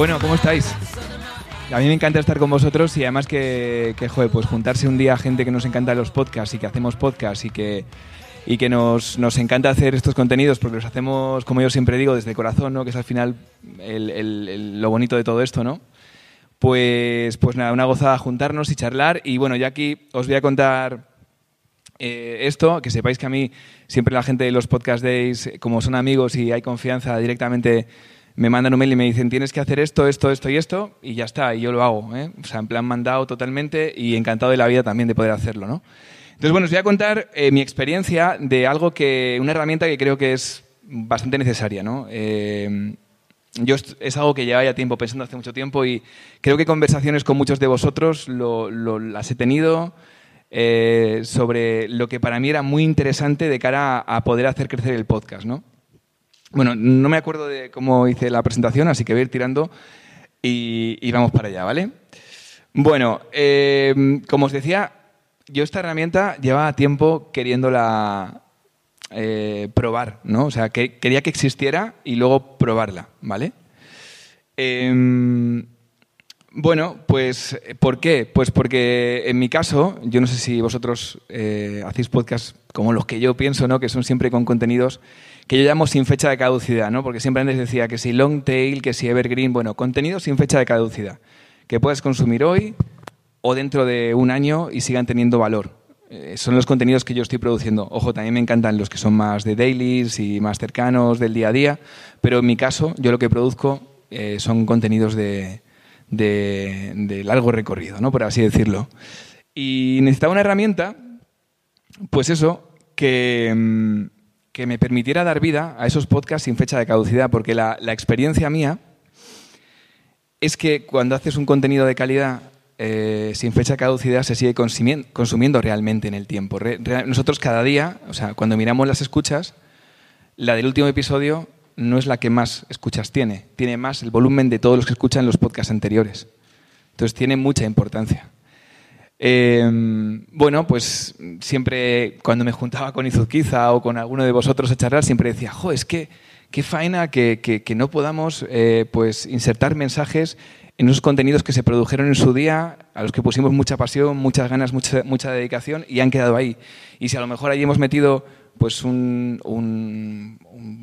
Bueno, ¿cómo estáis? A mí me encanta estar con vosotros y además que, que pues juntarse un día a gente que nos encanta los podcasts y que hacemos podcasts y que, y que nos, nos encanta hacer estos contenidos porque los hacemos, como yo siempre digo, desde el corazón, ¿no? que es al final lo bonito de todo esto, ¿no? Pues, pues nada, una gozada juntarnos y charlar. Y bueno, ya aquí os voy a contar eh, esto, que sepáis que a mí siempre la gente de los podcast days, como son amigos y hay confianza, directamente me mandan un mail y me dicen tienes que hacer esto, esto, esto y esto, y ya está, y yo lo hago. ¿eh? O sea, en plan mandado totalmente y encantado de la vida también de poder hacerlo, ¿no? Entonces, bueno, os voy a contar eh, mi experiencia de algo que, una herramienta que creo que es bastante necesaria, ¿no? Eh, yo es algo que llevaba ya tiempo pensando hace mucho tiempo y creo que conversaciones con muchos de vosotros lo- lo- las he tenido eh, sobre lo que para mí era muy interesante de cara a poder hacer crecer el podcast, ¿no? Bueno, no me acuerdo de cómo hice la presentación, así que voy a ir tirando y, vamos para allá, ¿vale? Bueno, eh, como os decía, yo esta herramienta llevaba tiempo queriéndola eh, probar, ¿no? O sea, que, quería que existiera y luego probarla, ¿vale? Em, bueno, pues ¿por qué? Pues porque en mi caso, yo no sé si vosotros eh, hacéis podcasts como los que yo pienso, ¿no? Que son siempre con contenidos que yo llamo sin fecha de caducidad, ¿no? Porque siempre antes decía que si long tail, que si evergreen, bueno, contenidos sin fecha de caducidad, que puedes consumir hoy o dentro de un año y sigan teniendo valor. Eh, son los contenidos que yo estoy produciendo. Ojo, también me encantan los que son más de dailies y más cercanos del día a día, pero en mi caso, yo lo que produzco eh, son contenidos de, de- de largo recorrido, ¿no? por así decirlo. Y necesitaba una herramienta, pues eso, que, mm, que me permitiera dar vida a esos podcasts sin fecha de caducidad, porque la, la experiencia mía es que cuando haces un contenido de calidad eh, sin fecha de caducidad se sigue consumien- consumiendo realmente en el tiempo. Nosotros cada día, o sea, cuando miramos las escuchas, la del último episodio no es la que más escuchas tiene, tiene más el volumen de todos los que escuchan los podcasts anteriores. Entonces tiene mucha importancia. Eh, bueno, pues siempre cuando me juntaba con Izuzquiza o con alguno de vosotros a charlar, siempre decía, jo, es que qué faena que, que- que no podamos eh, pues insertar mensajes en esos contenidos que se produjeron en su día, a los que pusimos mucha pasión, muchas ganas, mucha, mucha dedicación y han quedado ahí. Y si a lo mejor ahí hemos metido pues un, un-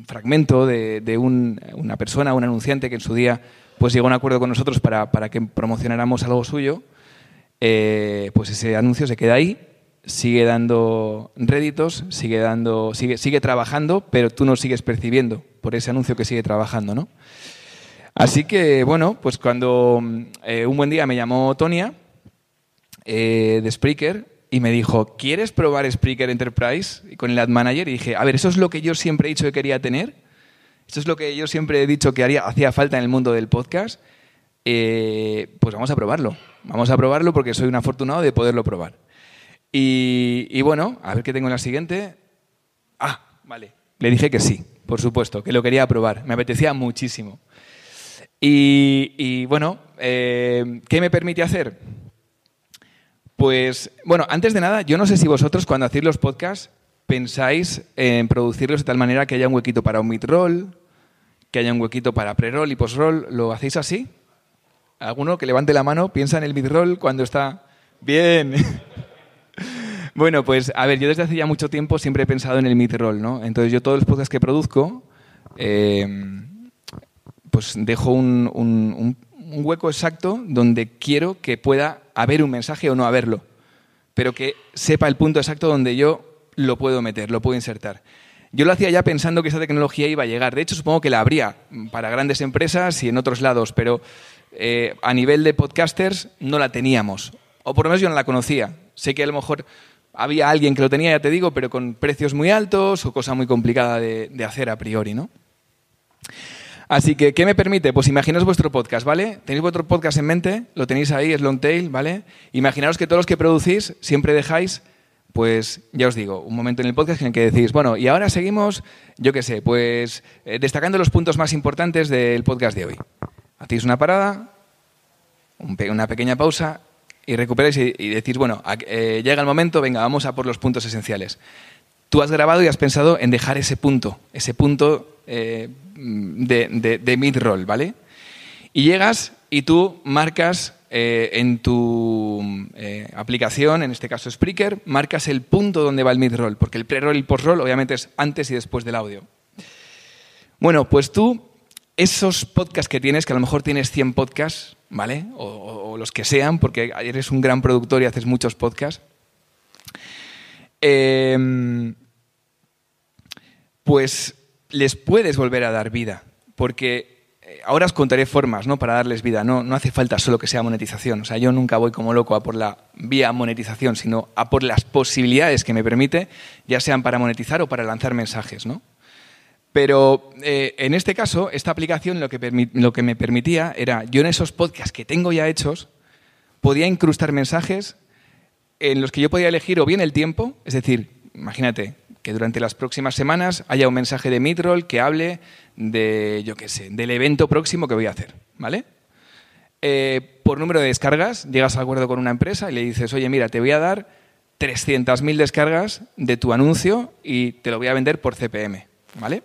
fragmento de, de un- una persona, un anunciante que en su día pues llegó a un acuerdo con nosotros para, para que promocionáramos algo suyo, eh, pues ese anuncio se queda ahí, sigue dando réditos, sigue, dando, sigue, sigue trabajando, pero tú no sigues percibiendo por ese anuncio que sigue trabajando, ¿no? Así que, bueno, pues cuando eh, un buen día me llamó Tonia eh, de Spreaker y me dijo, ¿quieres probar Spreaker Enterprise y con el Ad Manager? Y dije, a ver, eso es lo que yo siempre he dicho que quería tener, eso es lo que yo siempre he dicho que haría, hacía falta en el mundo del podcast, eh, pues vamos a probarlo. Vamos a probarlo porque soy un afortunado de poderlo probar. Y, y bueno, a ver qué tengo en la siguiente. Ah, vale. Le dije que sí, por supuesto, que lo quería probar. Me apetecía muchísimo. Y, y, bueno, eh, ¿qué me permite hacer? Pues, bueno, antes de nada, yo no sé si vosotros cuando hacéis los podcasts pensáis en producirlos de tal manera que haya un huequito para un mid-roll, que haya un huequito para pre-roll y post-roll. ¿Lo hacéis así? ¿Alguno que levante la mano piensa en el mid-roll cuando está... Bien. bueno, pues a ver, yo desde hace ya mucho tiempo siempre he pensado en el mid-roll, ¿no? Entonces yo todos los podcasts que produzco, eh, pues dejo un, un hueco exacto donde quiero que pueda haber un mensaje o no haberlo, pero que sepa el punto exacto donde yo lo puedo meter, lo puedo insertar. Yo lo hacía ya pensando que esa tecnología iba a llegar. De hecho, supongo que la habría para grandes empresas y en otros lados, pero eh, a nivel de podcasters no la teníamos. O por lo menos yo no la conocía. Sé que a lo mejor había alguien que lo tenía, ya te digo, pero con precios muy altos o cosa muy complicada de, de hacer a priori, ¿no? Así que, ¿qué me permite? Pues imaginaos vuestro podcast, ¿vale? Tenéis vuestro podcast en mente, lo tenéis ahí, es long tail, ¿vale? Imaginaos que todos los que producís siempre dejáis, pues ya os digo, un momento en el podcast en el que decís, bueno, y ahora seguimos, yo qué sé, pues eh, destacando los puntos más importantes del podcast de hoy. Hacéis una parada, una pequeña pausa y recuperáis y, decís, bueno, eh, llega el momento, venga, vamos a por los puntos esenciales. Tú has grabado y has pensado en dejar ese punto, ese punto eh, de, de- de mid-roll, ¿vale? Y llegas y tú marcas eh, en tu eh, aplicación, en este caso Spreaker, marcas el punto donde va el mid-roll, porque el pre-roll y el post-roll obviamente es antes y después del audio. Bueno, pues tú, esos podcasts que tienes, que a lo mejor tienes 100 podcasts, ¿vale? O, los que sean, porque eres un gran productor y haces muchos podcasts, pues les puedes volver a dar vida, porque eh, ahora os contaré formas ¿no? para darles vida. No, no hace falta solo que sea monetización. O sea, yo nunca voy como loco a por la vía monetización, sino a por las posibilidades que me permite, ya sean para monetizar o para lanzar mensajes. ¿no? Pero eh, en este caso, esta aplicación lo que, lo que me permitía era, yo en esos podcasts que tengo ya hechos, podía incrustar mensajes en los que yo podía elegir o bien el tiempo, es decir, imagínate, que durante las próximas semanas haya un mensaje de Midroll que hable de, yo qué sé, del evento próximo que voy a hacer, ¿vale? Eh, por número de descargas, llegas a acuerdo con una empresa y le dices, oye, mira, te voy a dar 300.000 descargas de tu anuncio y te lo voy a vender por CPM, ¿vale?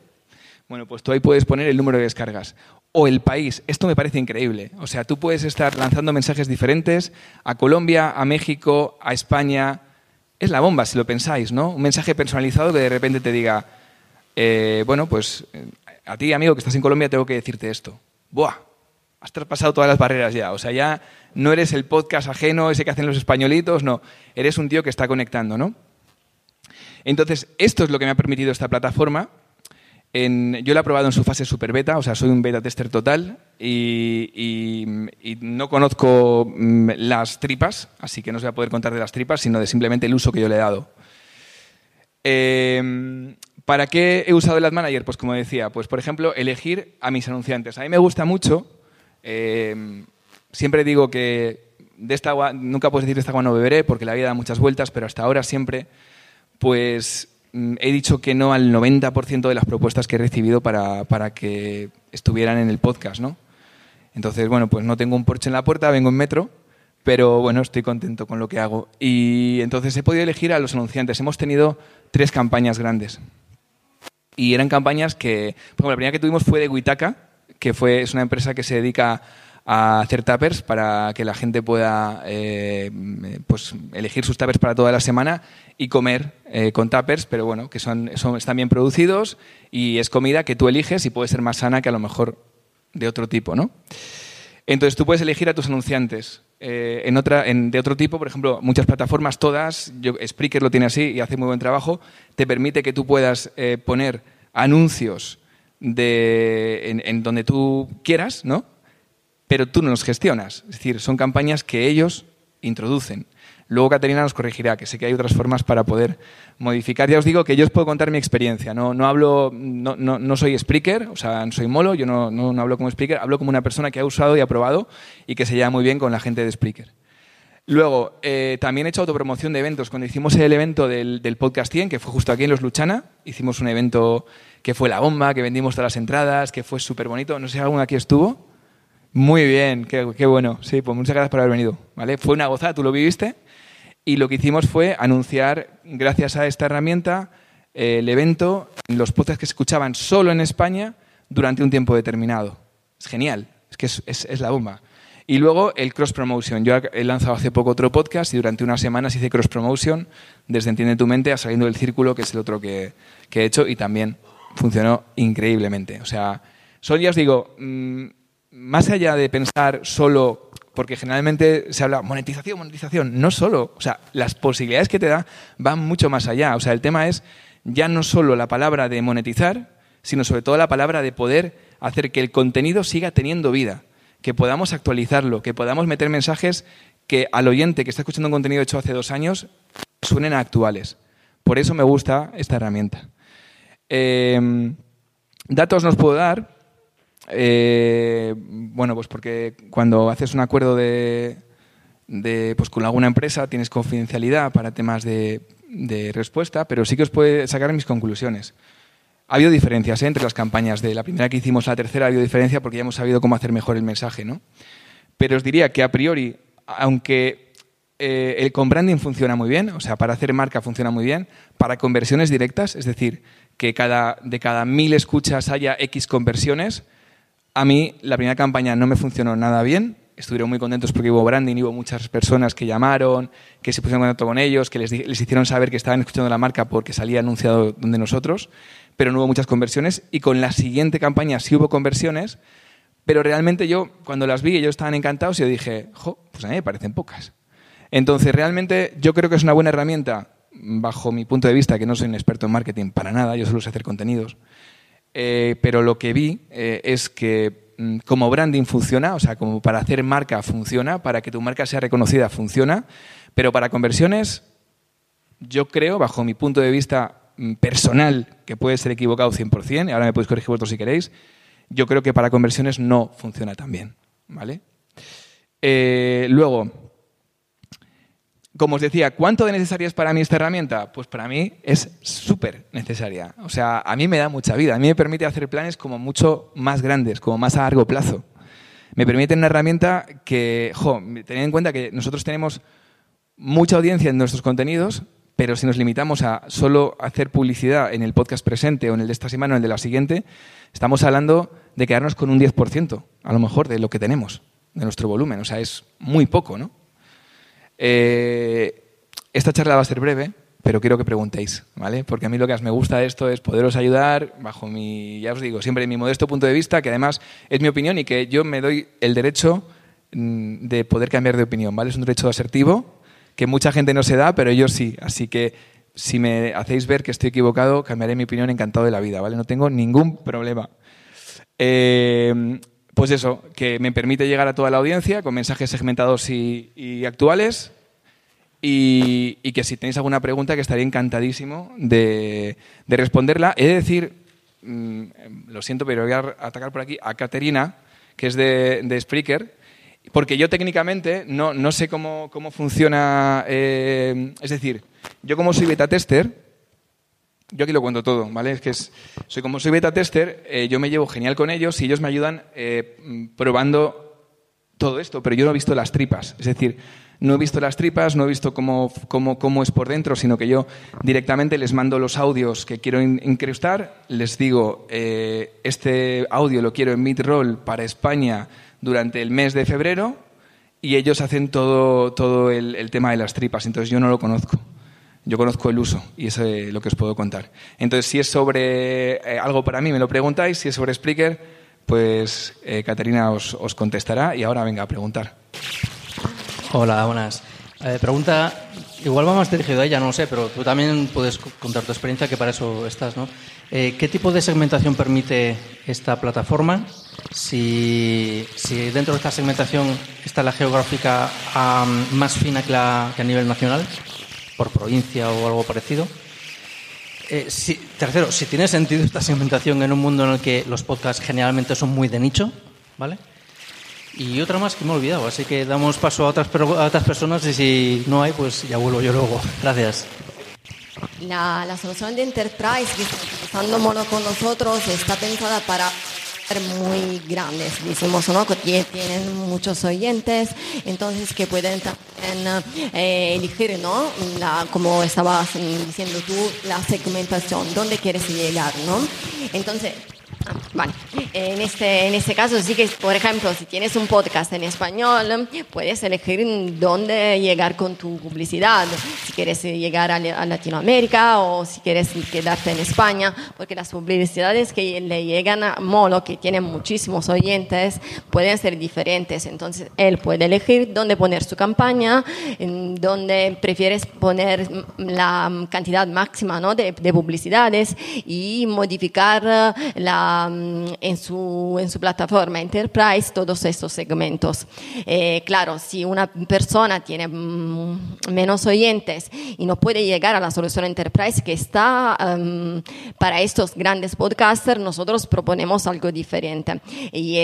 Bueno, pues tú ahí puedes poner el número de descargas. O el país. Esto me parece increíble. O sea, tú puedes estar lanzando mensajes diferentes a Colombia, a México, a España, es la bomba, si lo pensáis, ¿no? Un mensaje personalizado que de repente te diga, eh, bueno, pues eh, a ti, amigo, que estás en Colombia, tengo que decirte esto. ¡Buah! Has traspasado todas las barreras ya. O sea, ya no eres el podcast ajeno, ese que hacen los españolitos, no. Eres un tío que está conectando, ¿no? Entonces, esto es lo que me ha permitido esta plataforma yo lo he probado en su fase super beta, o sea, soy un beta tester total y, no conozco mm, las tripas, así que no os voy a poder contar de las tripas, sino de simplemente el uso que yo le he dado. Em, ¿Para qué he usado el Ad Manager? Pues como decía, pues por ejemplo, elegir a mis anunciantes. A mí me gusta mucho, em, siempre digo que de esta agua, nunca puedes decir de esta agua no beberé porque la vida da muchas vueltas, pero hasta ahora siempre, pues he dicho que no al 90% de las propuestas que he recibido para, que estuvieran en el podcast, ¿no? Entonces, bueno, pues no tengo un porche en la puerta, vengo en metro, pero bueno, estoy contento con lo que hago. Y entonces he podido elegir a los anunciantes. Hemos tenido tres campañas grandes. Y eran campañas que, por ejemplo, la primera que tuvimos fue de Huitaca, que fue, es una empresa que se dedica a hacer tappers para que la gente pueda eh, pues, elegir sus tappers para toda la semana y comer eh, con tappers, pero bueno, que son, son, están bien producidos y es comida que tú eliges y puede ser más sana que a lo mejor de otro tipo, ¿no? Entonces tú puedes elegir a tus anunciantes. Eh, en otra, en, de otro tipo, por ejemplo, muchas plataformas, todas, yo, Spreaker lo tiene así y hace muy buen trabajo, te permite que tú puedas poner anuncios de, en, en, donde tú quieras, ¿no? Pero tú no los gestionas. Es decir, son campañas que ellos introducen. Luego Caterina nos corregirá, que sé que hay otras formas para poder modificar. Ya os digo que yo os puedo contar mi experiencia. No, no hablo, no, no, soy speaker, o sea, no soy molo, yo no, no, hablo como speaker, hablo como una persona que ha usado y ha probado y que se lleva muy bien con la gente de Spreaker. Luego, eh, también he hecho autopromoción de eventos. Cuando hicimos el evento del, del, Podcast 100, que fue justo aquí en Los Luchana, hicimos un evento que fue la bomba, que vendimos todas las entradas, que fue súper bonito. No sé si alguno aquí estuvo. Muy bien, qué, bueno. Sí, pues muchas gracias por haber venido. ¿vale? Fue una gozada, tú lo viviste. Y lo que hicimos fue anunciar, gracias a esta herramienta, el evento en los podcasts que se escuchaban solo en España durante un tiempo determinado. Es genial, es que es, la bomba. Y luego el cross promotion. Yo he lanzado hace poco otro podcast y durante unas semanas hice cross promotion desde Entiende tu mente a Saliendo del Círculo, que es el otro que, he hecho y también funcionó increíblemente. O sea, son, ya os digo, mm, más allá de pensar solo, porque generalmente se habla monetización, monetización, no solo, o sea, las posibilidades que te da van mucho más allá. O sea, el tema es ya no solo la palabra de monetizar, sino sobre todo la palabra de poder hacer que el contenido siga teniendo vida, que podamos actualizarlo, que podamos meter mensajes que al oyente que está escuchando un contenido hecho hace dos años suenen actuales. Por eso me gusta esta herramienta. Eh, datos nos puedo dar, eh, bueno, pues porque cuando haces un acuerdo de, pues con alguna empresa tienes confidencialidad para temas de, respuesta, pero sí que os puede sacar mis conclusiones. Ha habido diferencias ¿eh? entre las campañas de la primera que hicimos a la tercera, ha habido diferencia porque ya hemos sabido cómo hacer mejor el mensaje, ¿no? Pero os diría que a priori, aunque eh, el con branding funciona muy bien, o sea, para hacer marca funciona muy bien, para conversiones directas, es decir, que cada, de cada mil escuchas haya X conversiones, A mí la primera campaña no me funcionó nada bien, estuvieron muy contentos porque hubo branding, hubo muchas personas que llamaron, que se pusieron en contacto con ellos, que les, les hicieron saber que estaban escuchando la marca porque salía anunciado donde nosotros, pero no hubo muchas conversiones. Y con la siguiente campaña sí hubo conversiones, pero realmente yo, cuando las vi, ellos estaban encantados y yo dije, jo, pues a mí me parecen pocas. Entonces, realmente yo creo que es una buena herramienta, bajo mi punto de vista, que no soy un experto en marketing para nada, yo solo sé hacer contenidos, eh, pero lo que vi eh, es que Mm, como branding funciona, o sea, como para hacer marca funciona, para que tu marca sea reconocida funciona, pero para conversiones, yo creo, bajo mi punto de vista mm, personal, que puede ser equivocado 100%, y ahora me podéis corregir vosotros si queréis, yo creo que para conversiones no funciona tan bien, ¿vale? Eh, luego, como os decía, ¿cuánto de necesaria es para mí esta herramienta? Pues para mí es súper necesaria. O sea, a mí me da mucha vida. A mí me permite hacer planes como mucho más grandes, como más a largo plazo. Me permite una herramienta que, jo, tened en cuenta que nosotros tenemos mucha audiencia en nuestros contenidos, pero si nos limitamos a solo hacer publicidad en el podcast presente o en el de esta semana o en el de la siguiente, estamos hablando de quedarnos con un 10%, a lo mejor, de lo que tenemos, de nuestro volumen. O sea, es muy poco, ¿no? Eh, esta charla va a ser breve, pero quiero que preguntéis, ¿vale? Porque a mí lo que más me gusta de esto es poderos ayudar bajo mi, ya os digo, siempre mi modesto punto de vista, que además es mi opinión y que yo me doy el derecho mm, de poder cambiar de opinión, ¿vale? Es un derecho asertivo que mucha gente no se da, pero yo sí. Así que si me hacéis ver que estoy equivocado, cambiaré mi opinión encantado de la vida, ¿vale? No tengo ningún problema. Eh, pues eso, que me permite llegar a toda la audiencia con mensajes segmentados y, actuales. Y, que si tenéis alguna pregunta, que estaría encantadísimo de, responderla. He de decir, mm, lo siento, pero voy a atacar por aquí a Caterina, que es de, de Spreaker, porque yo técnicamente no, no sé cómo, cómo funciona. Eh, es decir, yo como soy beta tester, yo aquí lo cuento todo, ¿vale? Es que soy como soy beta tester, eh, yo me llevo genial con ellos y ellos me ayudan eh, probando todo esto, pero yo no he visto las tripas. Es decir, no he visto las tripas, no he visto cómo, cómo, cómo es por dentro, sino que yo directamente les mando los audios que quiero incrustar, les digo, eh, este audio lo quiero en midroll para España durante el mes de febrero y ellos hacen todo, todo el tema de las tripas, entonces yo no lo conozco. Yo conozco el uso y eso es lo que os puedo contar. Entonces, si es sobre eh, algo para mí, me lo preguntáis. Si es sobre Spreaker, pues eh, Caterina os, contestará. Y ahora venga a preguntar. Hola, buenas. Eh, pregunta, igual va más dirigido a ella, no lo sé, pero tú también puedes contar tu experiencia, que para eso estás, ¿no? ¿Qué tipo de segmentación permite esta plataforma? Si, si, dentro de esta segmentación está la geográfica más fina que, la, que a nivel nacional por provincia o algo parecido. Eh, tercero, si tiene sentido esta segmentación en un mundo en el que los podcasts generalmente son muy de nicho, ¿vale? Y otra más que me he olvidado, así que damos paso a otras, a otras personas y si no hay, pues ya vuelvo yo luego. Gracias. La, solución de Enterprise que está utilizando Mono con nosotros está pensada para muy grandes, decimos, ¿no? Que tienen muchos oyentes, entonces que pueden también eh, elegir, ¿no? La, como estabas diciendo tú, la segmentación, dónde quieres llegar, ¿no? Entonces, En este, en este caso sí que, por ejemplo, si tienes un podcast en español, puedes elegir dónde llegar con tu publicidad, si quieres llegar a, Latinoamérica o si quieres quedarte en España, porque las publicidades que le llegan a Molo, que tienen muchísimos oyentes, pueden ser diferentes. Entonces, él puede elegir dónde poner su campaña, en dónde prefieres poner la cantidad máxima ¿no? de, de publicidades y modificar la Mm, en, su, en su plataforma Enterprise todos estos segmentos. Eh, claro, si una persona tiene mm, menos oyentes y no puede llegar a la solución Enterprise que está mm, para estos grandes podcasters, nosotros proponemos algo diferente. Y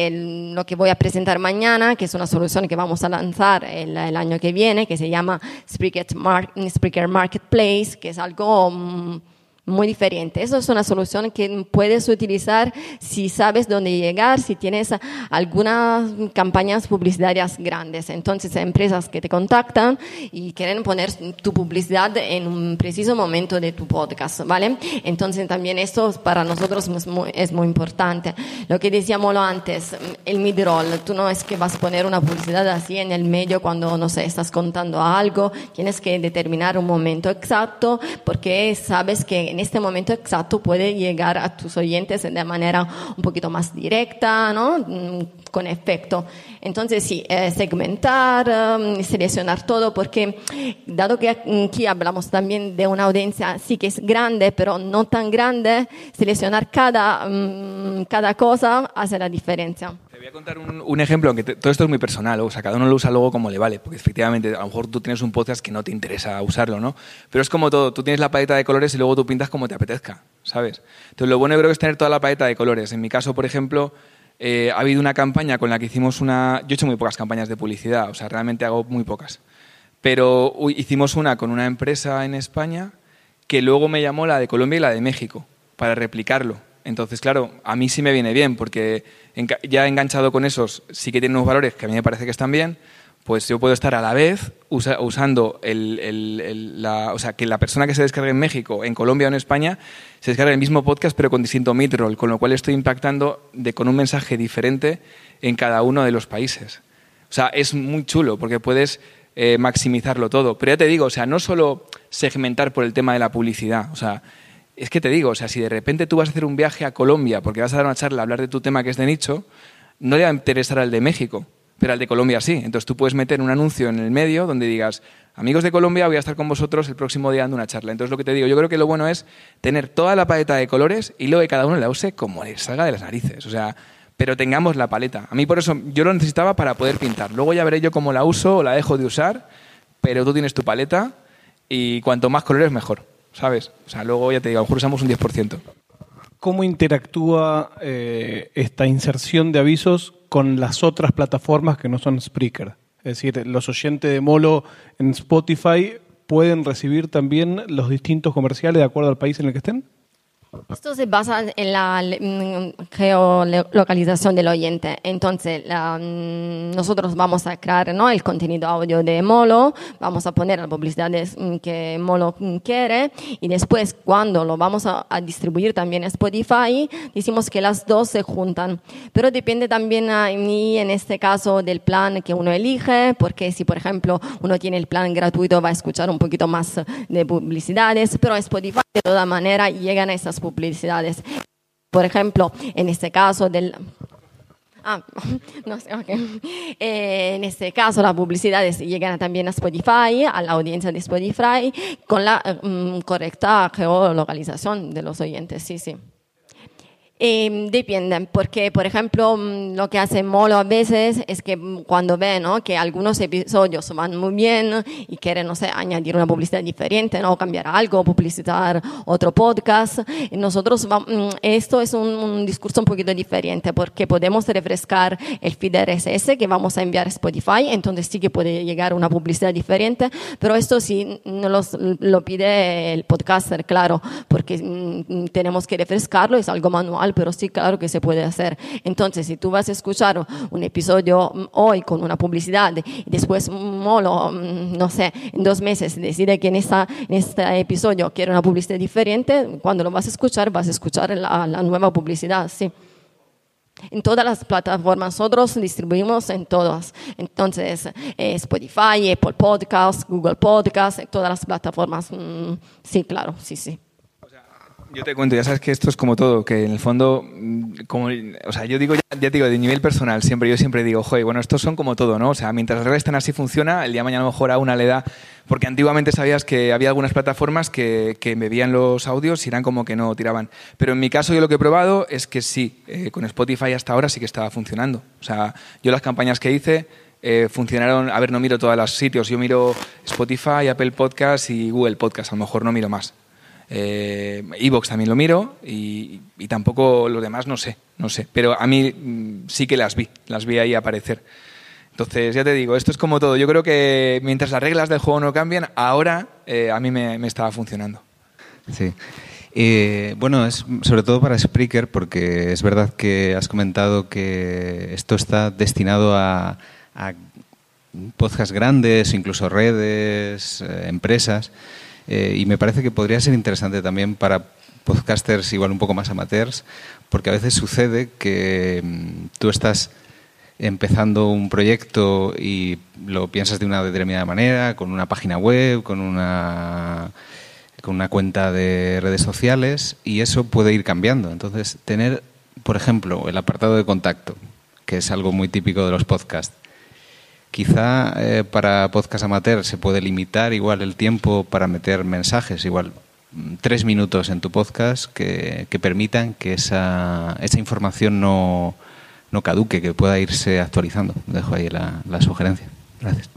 lo que voy a presentar mañana, que es una solución que vamos a lanzar el, el año que viene, que se llama Spreaker, Marketplace, que es algo muy diferente. Eso es una solución que puedes utilizar si sabes dónde llegar, si tienes algunas campañas publicitarias grandes. Entonces, empresas que te contactan y quieren poner tu publicidad en un preciso momento de tu podcast, ¿vale? Entonces, también esto para nosotros es muy, es muy importante. Lo que decíamos antes, el mid-roll, tú no es que vas a poner una publicidad así en el medio cuando, no sé, estás contando algo, tienes que determinar un momento exacto porque sabes que en este momento exacto puede llegar a tus oyentes de manera un poquito más directa, ¿no? Mm, con efecto. Entonces, sí, eh, segmentar, um, seleccionar todo, porque dado que aquí hablamos también de una audiencia, sí que es grande, pero no tan grande, seleccionar cada, um, cada cosa hace la diferencia. Te voy a contar un, ejemplo, aunque todo esto es muy personal, o sea, cada uno lo usa luego como le vale, porque efectivamente a lo mejor tú tienes un podcast que no te interesa usarlo, ¿no? Pero es como todo, tú tienes la paleta de colores y luego tú pintas como te apetezca, ¿sabes? Entonces lo bueno creo que es tener toda la paleta de colores. En mi caso, por ejemplo, eh, ha habido una campaña con la que hicimos una... Yo he hecho muy pocas campañas de publicidad, o sea, realmente hago muy pocas. Pero hicimos una con una empresa en España que luego me llamó la de Colombia y la de México para replicarlo. Entonces, claro, a mí sí me viene bien, porque ya enganchado con esos, sí que tienen unos valores que a mí me parece que están bien, pues yo puedo estar a la vez usando el, la, o sea, que la persona que se descargue en México, en Colombia o en España, se descargue el mismo podcast pero con distinto midroll, con lo cual estoy impactando de, con un mensaje diferente en cada uno de los países. O sea, es muy chulo porque puedes eh, maximizarlo todo. Pero ya te digo, o sea, no solo segmentar por el tema de la publicidad, o sea, es que te digo, o sea, si de repente tú vas a hacer un viaje a Colombia porque vas a dar una charla a hablar de tu tema que es de nicho, no le va a interesar al de México, pero al de Colombia sí. Entonces tú puedes meter un anuncio en el medio donde digas, amigos de Colombia, voy a estar con vosotros el próximo día dando una charla. Entonces lo que te digo, yo creo que lo bueno es tener toda la paleta de colores y luego que cada uno la use como le salga de las narices. O sea, pero tengamos la paleta. A mí por eso yo lo necesitaba para poder pintar. Luego ya veré yo cómo la uso o la dejo de usar, pero tú tienes tu paleta y cuanto más colores mejor. ¿Sabes? O sea, luego ya te digo, a lo mejor usamos un 10%. ¿Cómo interactúa eh, esta inserción de avisos con las otras plataformas que no son Spreaker? Es decir, los oyentes de Molo en Spotify pueden recibir también los distintos comerciales de acuerdo al país en el que estén? Esto se basa en la mm, geolocalización del oyente. Entonces, mm, nosotros vamos a crear ¿no? el contenido audio de Molo, vamos a poner las publicidades mm, que Molo quiere y después cuando lo vamos a, distribuir también en Spotify, decimos que las dos se juntan. Pero depende también a mí, en este caso, del plan que uno elige, porque si, por ejemplo, uno tiene el plan gratuito, va a escuchar un poquito más de publicidades, pero Spotify de toda manera llegan a esas publicidades. Por ejemplo, en este caso del... Ah, no eh, en este caso, las publicidades llegan también a Spotify, a la audiencia de Spotify, con la mm, correcta geolocalización de los oyentes, sí, sí. Eh, depende, porque por ejemplo mm, lo que hace Molo a veces es que mm, cuando ve ¿no? que algunos episodios van muy bien y quiere, no sé, añadir una publicidad diferente, ¿no? cambiar algo, publicitar otro podcast, nosotros mm, esto es un, discurso un poquito diferente porque podemos refrescar el feed RSS que vamos a enviar a Spotify, entonces sí que puede llegar una publicidad diferente, pero esto sí nos lo pide el podcaster, claro, porque tenemos que refrescarlo, es algo manual pero sí, claro que se puede hacer. Entonces, si tú vas a escuchar un episodio hoy con una publicidad y después, molo, no sé, en dos meses decide que en, esta, en este episodio quiere una publicidad diferente, cuando lo vas a escuchar, vas a escuchar la, nueva publicidad, sí en todas las plataformas. Nosotros distribuimos en todas. Entonces, eh, Spotify, Apple Podcasts, Google Podcasts, todas las plataformas. Mm, sí, claro, sí, sí. Yo te cuento, ya sabes que esto es como todo, que en el fondo, mm, como, o sea, yo digo, ya, digo, de nivel personal, siempre, yo siempre digo, joder, bueno, estos son como todo, ¿no? O sea, mientras las estén así funciona, el día de mañana a lo mejor a una le da, porque antiguamente sabías que había algunas plataformas que, que me veían los audios y eran como que no tiraban. Pero en mi caso yo lo que he probado es que sí, eh, con Spotify hasta ahora sí que estaba funcionando. O sea, yo las campañas que hice, eh, funcionaron, a ver, no miro todos los sitios, yo miro Spotify, Apple Podcast y Google Podcast, a lo mejor no miro más. Eh, Evox también lo miro y, tampoco lo demás no sé, no sé. Pero a mí mm, sí que las vi, las vi ahí aparecer. Entonces, ya te digo, esto es como todo. Yo creo que mientras las reglas del juego no cambian, ahora eh, a mí me, estaba funcionando. Sí. Eh, bueno, es sobre todo para Spreaker, porque es verdad que has comentado que esto está destinado a, a podcasts grandes, incluso redes, eh, empresas, eh, y me parece que podría ser interesante también para podcasters igual un poco más amateurs, porque a veces sucede que mm, tú estás empezando un proyecto y lo piensas de una determinada manera, con una página web, con una con una cuenta de redes sociales y eso puede ir cambiando. Entonces, tener, por ejemplo, el apartado de contacto, que es algo muy típico de los podcasts. Quizá eh, para podcast amateur se puede limitar igual el tiempo para meter mensajes, igual mm, tres minutos en tu podcast que, que permitan que esa, esa información no, no caduque, que pueda irse actualizando. Dejo ahí la, la sugerencia. Gracias.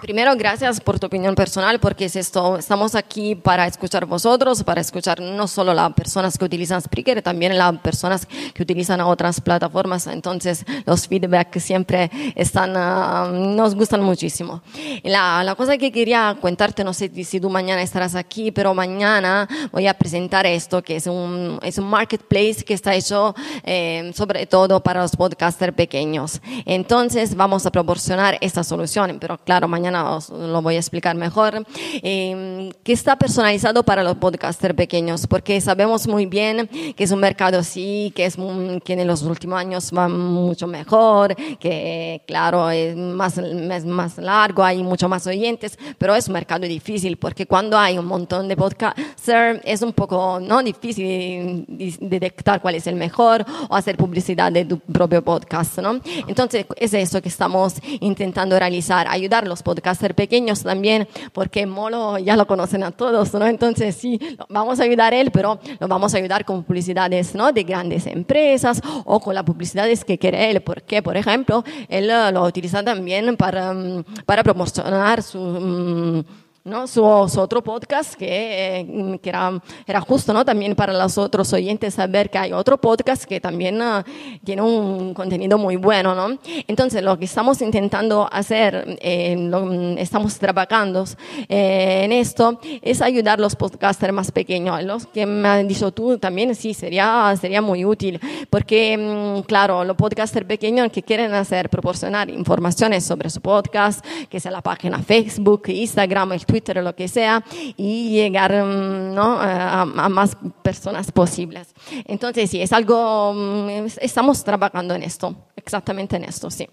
Primero, gracias por tu opinión personal, porque es esto, estamos aquí para escuchar vosotros, para escuchar no solo las personas que utilizan Spreaker, también las personas que utilizan otras plataformas. Entonces, los feedback siempre están, uh, nos gustan muchísimo. La, la, cosa que quería contarte, no sé si tú mañana estarás aquí, pero mañana voy a presentar esto, que es un, es un marketplace que está hecho eh, sobre todo para los podcasters pequeños. Entonces, vamos a proporcionar esta solución, pero claro, claro, mañana os lo voy a explicar mejor, eh, que está personalizado para los podcasters pequeños, porque sabemos muy bien que es un mercado sí, que, es, que en los últimos años va mucho mejor, que claro, es más, es más largo, hay mucho más oyentes, pero es un mercado difícil, porque cuando hay un montón de podcasters es un poco ¿no? difícil detectar cuál es el mejor o hacer publicidad de tu propio podcast. ¿no? Entonces, es eso que estamos intentando realizar, ayudar los podcasters pequeños también, porque Molo ya lo conocen a todos, ¿no? Entonces sí, vamos a ayudar a él, pero lo vamos a ayudar con publicidades, ¿no? De grandes empresas o con las publicidades que quiere él, porque, por ejemplo, él lo utiliza también para, mm, para promocionar su mm, ¿no? Su, otro podcast que, eh, que era, era, justo ¿no? también para los otros oyentes saber que hay otro podcast que también uh, tiene un contenido muy bueno. ¿no? Entonces, lo que estamos intentando hacer, eh, lo, estamos trabajando eh, en esto, es ayudar a los podcasters más pequeños. Los que me has dicho tú también, sí, sería, sería muy útil, porque, mm, claro, los podcasters pequeños que quieren hacer, proporcionar informaciones sobre su podcast, que sea la página Facebook, Instagram, el Twitter, Twitter o lo que sea, y llegar mm, ¿no? a, a, más personas posibles. Entonces, sí, es algo, mm, estamos trabajando en esto, exactamente en esto, sí.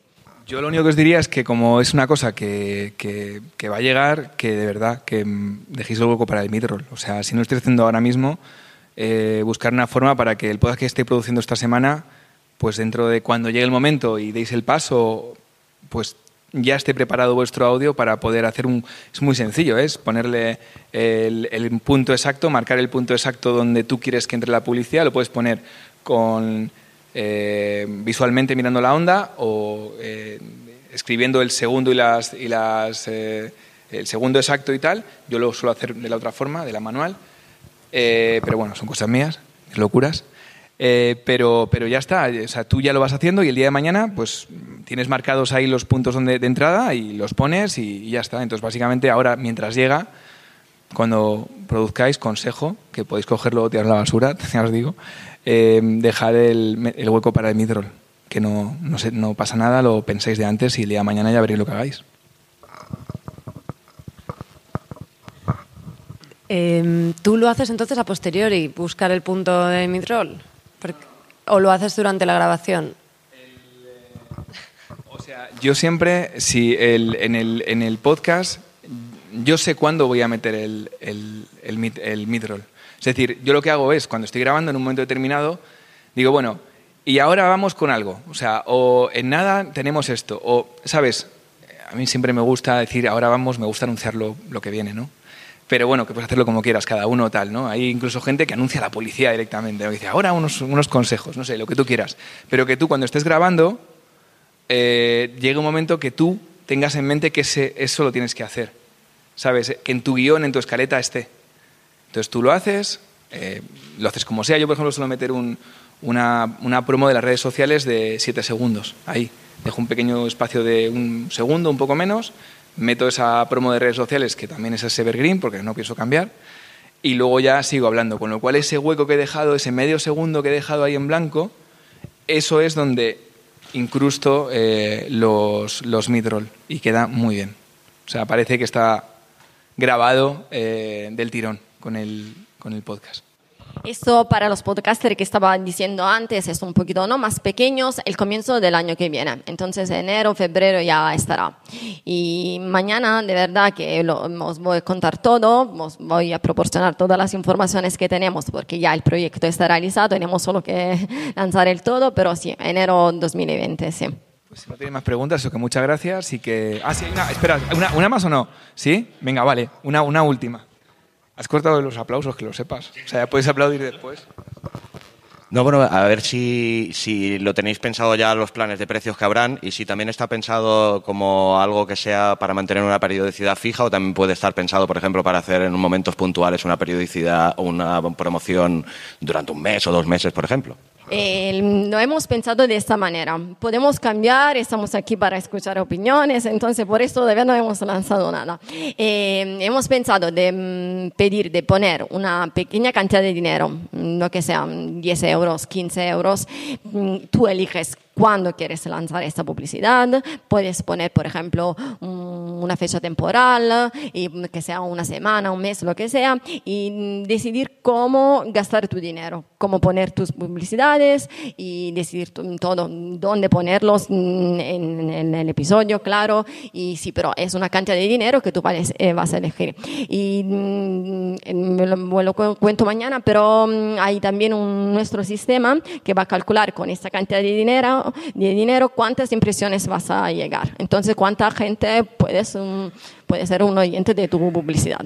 Yo lo único que os diría es que como es una cosa que, que, que va a llegar, que de verdad, que mm, dejéis el hueco para el midroll. O sea, si no estoy haciendo ahora mismo, eh, buscar una forma para que el podcast que esté produciendo esta semana, pues dentro de cuando llegue el momento y deis el paso, pues ya esté preparado vuestro audio para poder hacer un... Es muy sencillo, es ponerle el, punto exacto, marcar el punto exacto donde tú quieres que entre la publicidad, lo puedes poner con eh, visualmente mirando la onda o eh, escribiendo el segundo y las... Y las eh, el segundo exacto y tal, yo lo suelo hacer de la otra forma, de la manual, eh, pero bueno, son cosas mías, locuras. Eh, pero, pero ya está, o tú ya lo vas haciendo y el día de mañana pues tienes marcados ahí los puntos donde, de entrada y los pones y, ya está. Entonces básicamente ahora mientras llega, cuando produzcáis, consejo, que podéis cogerlo o tirar a la basura, ya os digo, eh, dejar el, hueco para el midroll, que no, no, se, no pasa nada, lo pensáis de antes y el día de mañana ya veréis lo que hagáis. Eh, ¿Tú lo haces entonces a posteriori, buscar el punto de midroll? ¿O lo haces durante la grabación? Eh, o sea, yo siempre, si el, en, el, en el podcast, yo sé cuándo voy a meter el, el midroll. Es decir, yo lo que hago es, cuando estoy grabando en un momento determinado, digo, bueno, y ahora vamos con algo. O sea, o en nada tenemos esto. O, ¿sabes? A mí siempre me gusta decir, ahora vamos, me gusta anunciar lo, lo que viene, ¿no? Pero bueno, que puedes hacerlo como quieras, cada uno tal, ¿no? Hay incluso gente que anuncia a la policía directamente, que dice, ahora unos, unos consejos, no sé, lo que tú quieras, pero que tú cuando estés grabando, eh, llegue un momento que tú tengas en mente que ese, eso lo tienes que hacer, ¿sabes? Que en tu guion, en tu escaleta esté. Entonces tú lo haces, eh, lo haces como sea, yo por ejemplo suelo meter un, una, una promo de las redes sociales de 7 segundos, ahí, dejo un pequeño espacio de un segundo, un poco menos, meto esa promo de redes sociales, que también es ese evergreen, porque no pienso cambiar, y luego ya sigo hablando. Con lo cual ese hueco que he dejado, ese medio segundo que he dejado ahí en blanco, eso es donde incrusto eh, los, los mid-roll y queda muy bien. O sea, parece que está grabado eh, del tirón con el, con el podcast. Esto para los podcasters que estaba diciendo antes es un poquito ¿no? más pequeños el comienzo del año que viene. Entonces enero, febrero ya estará. Y mañana de verdad que lo, os voy a contar todo, os voy a proporcionar todas las informaciones que tenemos porque ya el proyecto está realizado, tenemos solo que lanzar el todo, pero sí, enero 2020, sí. Pues si no tenéis más preguntas, o que muchas gracias y que... Ah, sí, una, espera, ¿una, ¿una más o no? ¿Sí? Venga, vale, una, una última. Has cortado los aplausos, que lo sepas. O sea, ya puedes aplaudir después. No, bueno, a ver si, si lo tenéis pensado ya los planes de precios que habrán y si también está pensado como algo que sea para mantener una periodicidad fija o también puede estar pensado, por ejemplo, para hacer en momentos puntuales una periodicidad o una promoción durante un mes o dos meses, por ejemplo. Eh, lo hemos pensado de esta manera. Podemos cambiar, estamos aquí para escuchar opiniones, entonces por eso todavía no hemos lanzado nada. Eh, hemos pensado de mm, pedir, de poner una pequeña cantidad de dinero, mm, lo que sea, 10 euros, 15 euros. Mm, Tú eliges cuándo quieres lanzar esta publicidad. Puedes poner, por ejemplo, un- una fecha temporal, y que sea una semana, un mes, lo que sea, y decidir cómo gastar tu dinero, cómo poner tus publicidades y decidir todo, dónde ponerlos mm, en, el episodio, claro. Y sí, pero es una cantidad de dinero que tú vas, eh, vas a elegir. Y mm, me lo, cuento mañana, pero mm, hay también nuestro sistema que va a calcular con esta cantidad de dinero, de dinero cuántas impresiones vas a llegar. Entonces, cuánta gente puedes, puedes, um, puedes ser un oyente de tu publicidad.